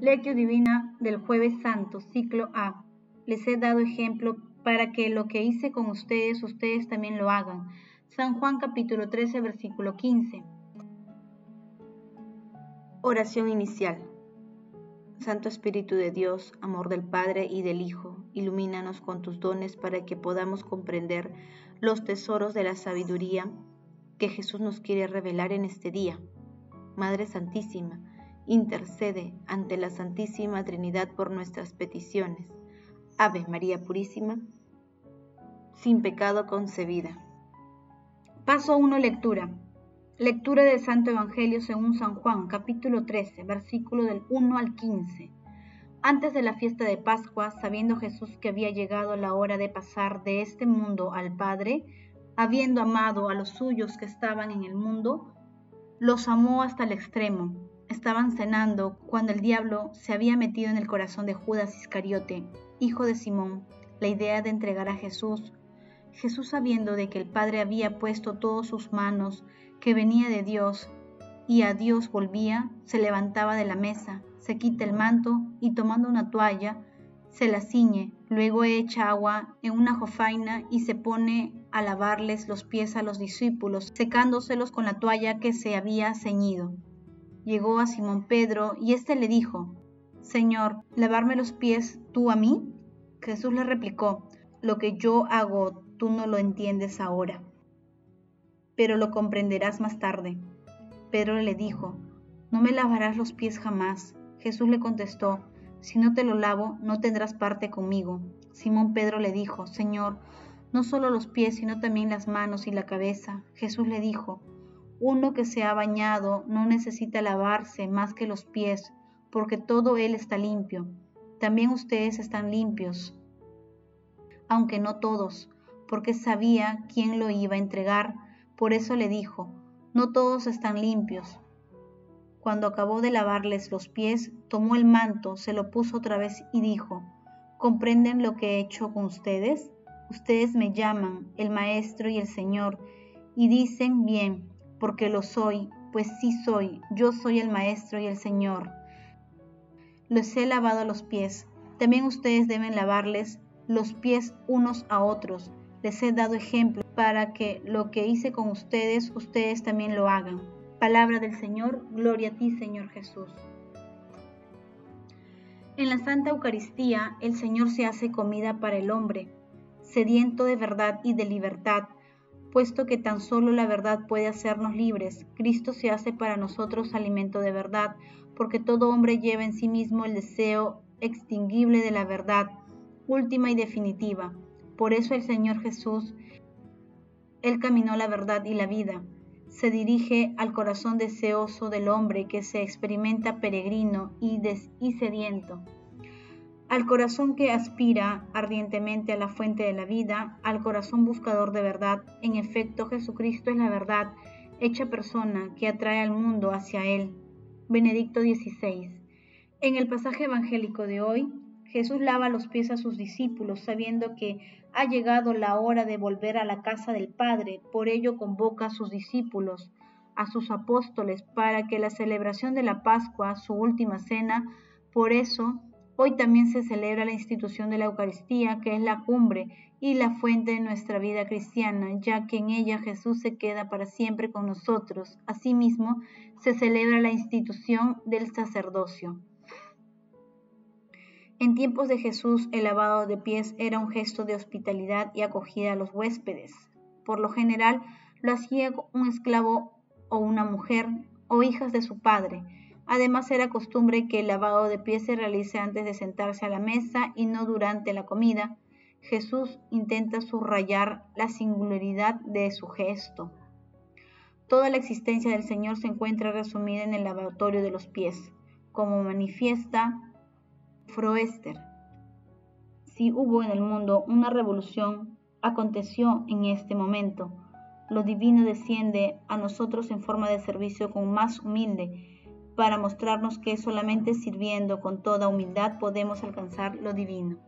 Lectio Divina del Jueves Santo, ciclo A. Les he dado ejemplo para que lo que hice con ustedes, ustedes también lo hagan. San Juan capítulo 13, versículo 15. Oración inicial. Santo Espíritu de Dios, amor del Padre y del Hijo, ilumínanos con tus dones para que podamos comprender los tesoros de la sabiduría que Jesús nos quiere revelar en este día. Madre Santísima, intercede ante la Santísima Trinidad por nuestras peticiones. Ave María Purísima, sin pecado concebida. Paso 1. Lectura. Lectura del Santo Evangelio según San Juan, capítulo 13, versículo del 1 al 15. Antes de la fiesta de Pascua, sabiendo Jesús que había llegado la hora de pasar de este mundo al Padre, habiendo amado a los suyos que estaban en el mundo, los amó hasta el extremo Estaban cenando cuando el diablo se había metido en el corazón de Judas Iscariote, hijo de Simón, la idea de entregar a Jesús. Jesús sabiendo de que el Padre había puesto todas sus manos, que venía de Dios, y a Dios volvía, se levantaba de la mesa, se quita el manto y tomando una toalla, se la ciñe, luego echa agua en una jofaina y se pone a lavarles los pies a los discípulos, secándoselos con la toalla que se había ceñido llegó a Simón Pedro y éste le dijo, Señor, ¿lavarme los pies tú a mí? Jesús le replicó, lo que yo hago tú no lo entiendes ahora, pero lo comprenderás más tarde. Pedro le dijo, no me lavarás los pies jamás. Jesús le contestó, si no te lo lavo, no tendrás parte conmigo. Simón Pedro le dijo, Señor, no solo los pies, sino también las manos y la cabeza. Jesús le dijo, uno que se ha bañado no necesita lavarse más que los pies, porque todo él está limpio. También ustedes están limpios, aunque no todos, porque sabía quién lo iba a entregar. Por eso le dijo, no todos están limpios. Cuando acabó de lavarles los pies, tomó el manto, se lo puso otra vez y dijo, ¿comprenden lo que he hecho con ustedes? Ustedes me llaman el Maestro y el Señor, y dicen bien, porque lo soy, pues sí soy, yo soy el Maestro y el Señor. Les he lavado los pies, también ustedes deben lavarles los pies unos a otros. Les he dado ejemplo para que lo que hice con ustedes, ustedes también lo hagan. Palabra del Señor, gloria a ti Señor Jesús. En la Santa Eucaristía el Señor se hace comida para el hombre, sediento de verdad y de libertad puesto que tan solo la verdad puede hacernos libres. Cristo se hace para nosotros alimento de verdad, porque todo hombre lleva en sí mismo el deseo extinguible de la verdad, última y definitiva. Por eso el Señor Jesús, Él caminó la verdad y la vida. Se dirige al corazón deseoso del hombre que se experimenta peregrino y, y sediento al corazón que aspira ardientemente a la fuente de la vida, al corazón buscador de verdad. En efecto, Jesucristo es la verdad, hecha persona, que atrae al mundo hacia Él. Benedicto XVI. En el pasaje evangélico de hoy, Jesús lava los pies a sus discípulos, sabiendo que ha llegado la hora de volver a la casa del Padre. Por ello convoca a sus discípulos, a sus apóstoles, para que la celebración de la Pascua, su última cena, por eso Hoy también se celebra la institución de la Eucaristía, que es la cumbre y la fuente de nuestra vida cristiana, ya que en ella Jesús se queda para siempre con nosotros. Asimismo, se celebra la institución del sacerdocio. En tiempos de Jesús, el lavado de pies era un gesto de hospitalidad y acogida a los huéspedes. Por lo general, lo hacía un esclavo o una mujer o hijas de su padre Además era costumbre que el lavado de pies se realice antes de sentarse a la mesa y no durante la comida. Jesús intenta subrayar la singularidad de su gesto. Toda la existencia del Señor se encuentra resumida en el lavatorio de los pies, como manifiesta Froester. Si hubo en el mundo una revolución, aconteció en este momento. Lo divino desciende a nosotros en forma de servicio con más humilde para mostrarnos que solamente sirviendo con toda humildad podemos alcanzar lo divino.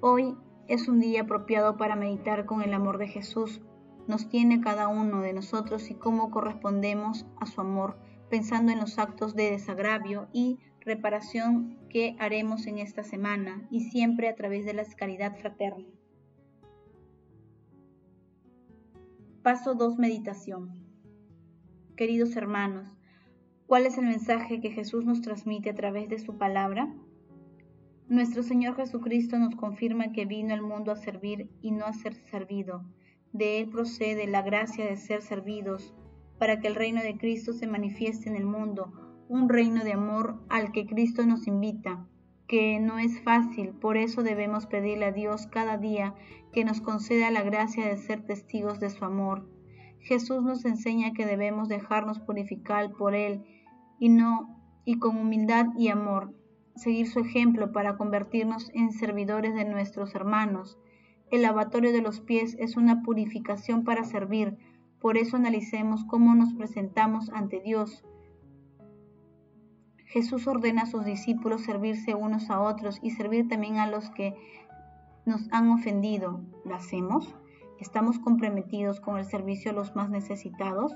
Hoy es un día apropiado para meditar con el amor de Jesús. Nos tiene cada uno de nosotros y cómo correspondemos a su amor, pensando en los actos de desagravio y reparación que haremos en esta semana y siempre a través de la caridad fraterna. Paso 2. Meditación. Queridos hermanos, ¿cuál es el mensaje que Jesús nos transmite a través de su palabra? Nuestro Señor Jesucristo nos confirma que vino al mundo a servir y no a ser servido. De Él procede la gracia de ser servidos, para que el reino de Cristo se manifieste en el mundo, un reino de amor al que Cristo nos invita, que no es fácil, por eso debemos pedirle a Dios cada día que nos conceda la gracia de ser testigos de su amor. Jesús nos enseña que debemos dejarnos purificar por Él y con humildad y amor seguir su ejemplo para convertirnos en servidores de nuestros hermanos. El lavatorio de los pies es una purificación para servir, por eso analicemos cómo nos presentamos ante Dios. Jesús ordena a sus discípulos servirse unos a otros y servir también a los que nos han ofendido. ¿Lo hacemos? ¿Estamos comprometidos con el servicio a los más necesitados?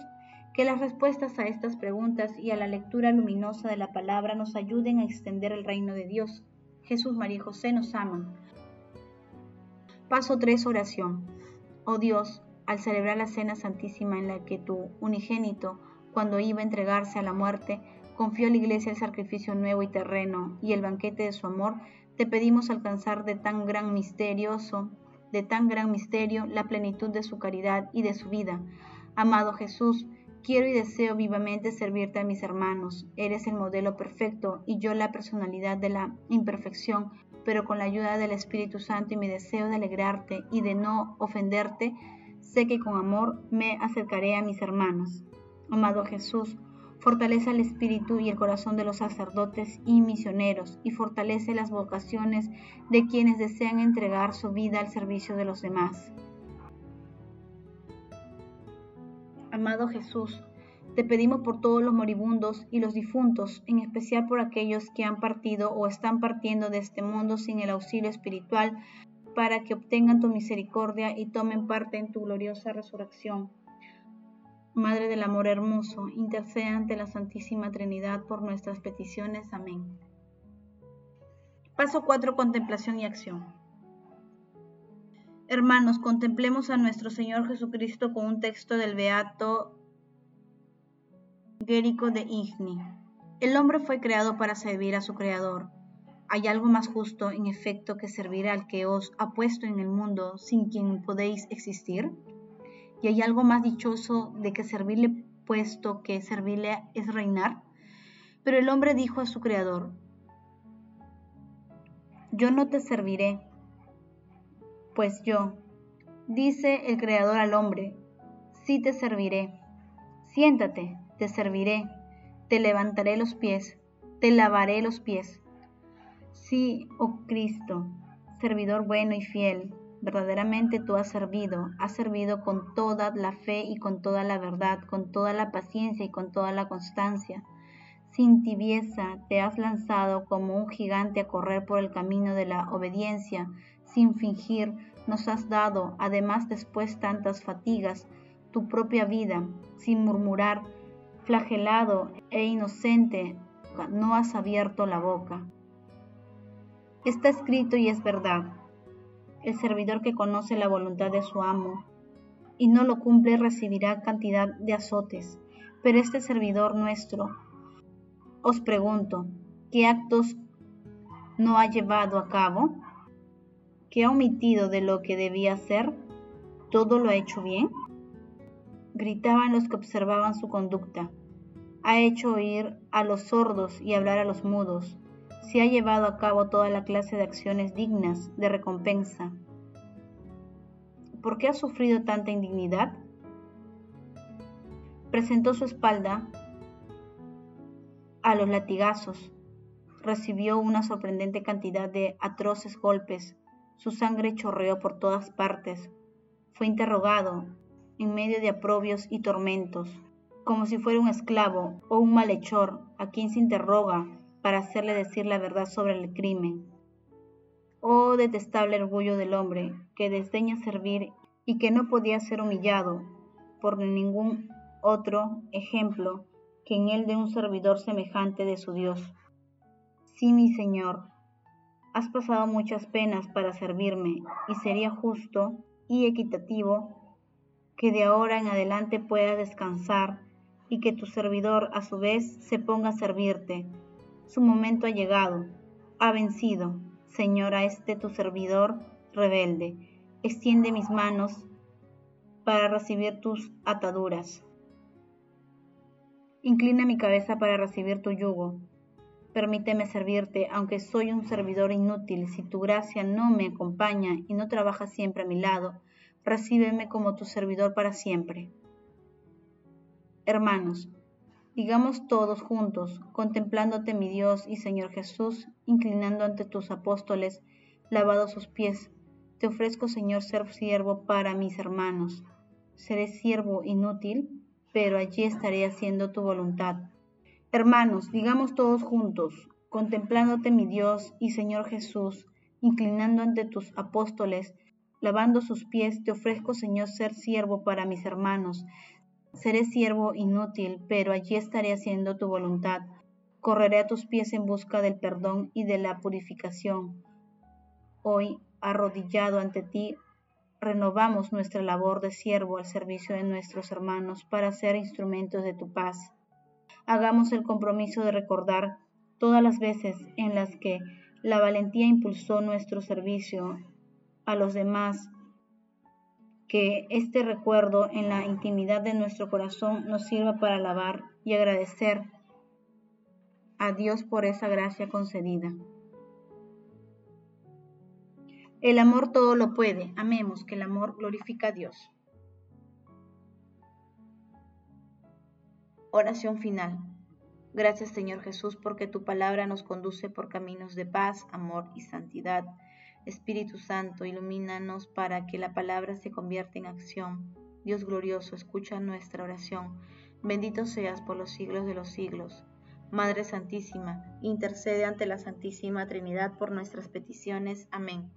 Que las respuestas a estas preguntas y a la lectura luminosa de la palabra nos ayuden a extender el reino de Dios. Jesús, María José nos aman. Paso 3. Oración. Oh Dios, al celebrar la cena santísima en la que tu unigénito, cuando iba a entregarse a la muerte, confió a la iglesia el sacrificio nuevo y terreno y el banquete de su amor, te pedimos alcanzar de tan gran misterioso, de tan gran misterio, la plenitud de su caridad y de su vida. Amado Jesús, Quiero y deseo vivamente servirte a mis hermanos. Eres el modelo perfecto y yo la personalidad de la imperfección, pero con la ayuda del Espíritu Santo y mi deseo de alegrarte y de no ofenderte, sé que con amor me acercaré a mis hermanos. Amado Jesús, fortalece el espíritu y el corazón de los sacerdotes y misioneros y fortalece las vocaciones de quienes desean entregar su vida al servicio de los demás. Amado Jesús, te pedimos por todos los moribundos y los difuntos, en especial por aquellos que han partido o están partiendo de este mundo sin el auxilio espiritual, para que obtengan tu misericordia y tomen parte en tu gloriosa resurrección. Madre del amor hermoso, intercede ante la Santísima Trinidad por nuestras peticiones. Amén. Paso 4. Contemplación y acción. Hermanos, contemplemos a nuestro Señor Jesucristo con un texto del Beato Gérico de Igni. El hombre fue creado para servir a su Creador. ¿Hay algo más justo, en efecto, que servir al que os ha puesto en el mundo sin quien podéis existir? ¿Y hay algo más dichoso de que servirle puesto que servirle es reinar? Pero el hombre dijo a su Creador, Yo no te serviré pues yo, dice el Creador al hombre, sí te serviré. Siéntate, te serviré, te levantaré los pies, te lavaré los pies. Sí, oh Cristo, servidor bueno y fiel, verdaderamente tú has servido, has servido con toda la fe y con toda la verdad, con toda la paciencia y con toda la constancia. Sin tibieza te has lanzado como un gigante a correr por el camino de la obediencia, sin fingir, nos has dado, además después tantas fatigas, tu propia vida, sin murmurar, flagelado e inocente, no has abierto la boca. Está escrito y es verdad. El servidor que conoce la voluntad de su amo y no lo cumple recibirá cantidad de azotes. Pero este servidor nuestro, os pregunto, ¿qué actos no ha llevado a cabo? ¿Qué ha omitido de lo que debía hacer? ¿Todo lo ha hecho bien? Gritaban los que observaban su conducta. Ha hecho oír a los sordos y hablar a los mudos. Se ha llevado a cabo toda la clase de acciones dignas de recompensa. ¿Por qué ha sufrido tanta indignidad? Presentó su espalda a los latigazos. Recibió una sorprendente cantidad de atroces golpes su sangre chorreó por todas partes. Fue interrogado en medio de aprobios y tormentos, como si fuera un esclavo o un malhechor a quien se interroga para hacerle decir la verdad sobre el crimen. Oh detestable orgullo del hombre que desdeña servir y que no podía ser humillado por ningún otro ejemplo que en el de un servidor semejante de su Dios. Sí, mi Señor, has pasado muchas penas para servirme y sería justo y equitativo que de ahora en adelante pueda descansar y que tu servidor a su vez se ponga a servirte. Su momento ha llegado, ha vencido, Señor, a este tu servidor rebelde. Extiende mis manos para recibir tus ataduras. Inclina mi cabeza para recibir tu yugo. Permíteme servirte, aunque soy un servidor inútil, si tu gracia no me acompaña y no trabaja siempre a mi lado, recíbeme como tu servidor para siempre. Hermanos, digamos todos juntos, contemplándote mi Dios y Señor Jesús, inclinando ante tus apóstoles, lavados sus pies, te ofrezco, Señor, ser siervo para mis hermanos. Seré siervo inútil, pero allí estaré haciendo tu voluntad. Hermanos, digamos todos juntos, contemplándote mi Dios y Señor Jesús, inclinando ante tus apóstoles, lavando sus pies, te ofrezco, Señor, ser siervo para mis hermanos. Seré siervo inútil, pero allí estaré haciendo tu voluntad. Correré a tus pies en busca del perdón y de la purificación. Hoy, arrodillado ante ti, renovamos nuestra labor de siervo al servicio de nuestros hermanos para ser instrumentos de tu paz. Hagamos el compromiso de recordar todas las veces en las que la valentía impulsó nuestro servicio a los demás que este recuerdo en la intimidad de nuestro corazón nos sirva para alabar y agradecer a Dios por esa gracia concedida. El amor todo lo puede. Amemos que el amor glorifica a Dios. Oración final. Gracias Señor Jesús porque tu palabra nos conduce por caminos de paz, amor y santidad. Espíritu Santo, ilumínanos para que la palabra se convierta en acción. Dios glorioso, escucha nuestra oración. Bendito seas por los siglos de los siglos. Madre Santísima, intercede ante la Santísima Trinidad por nuestras peticiones. Amén.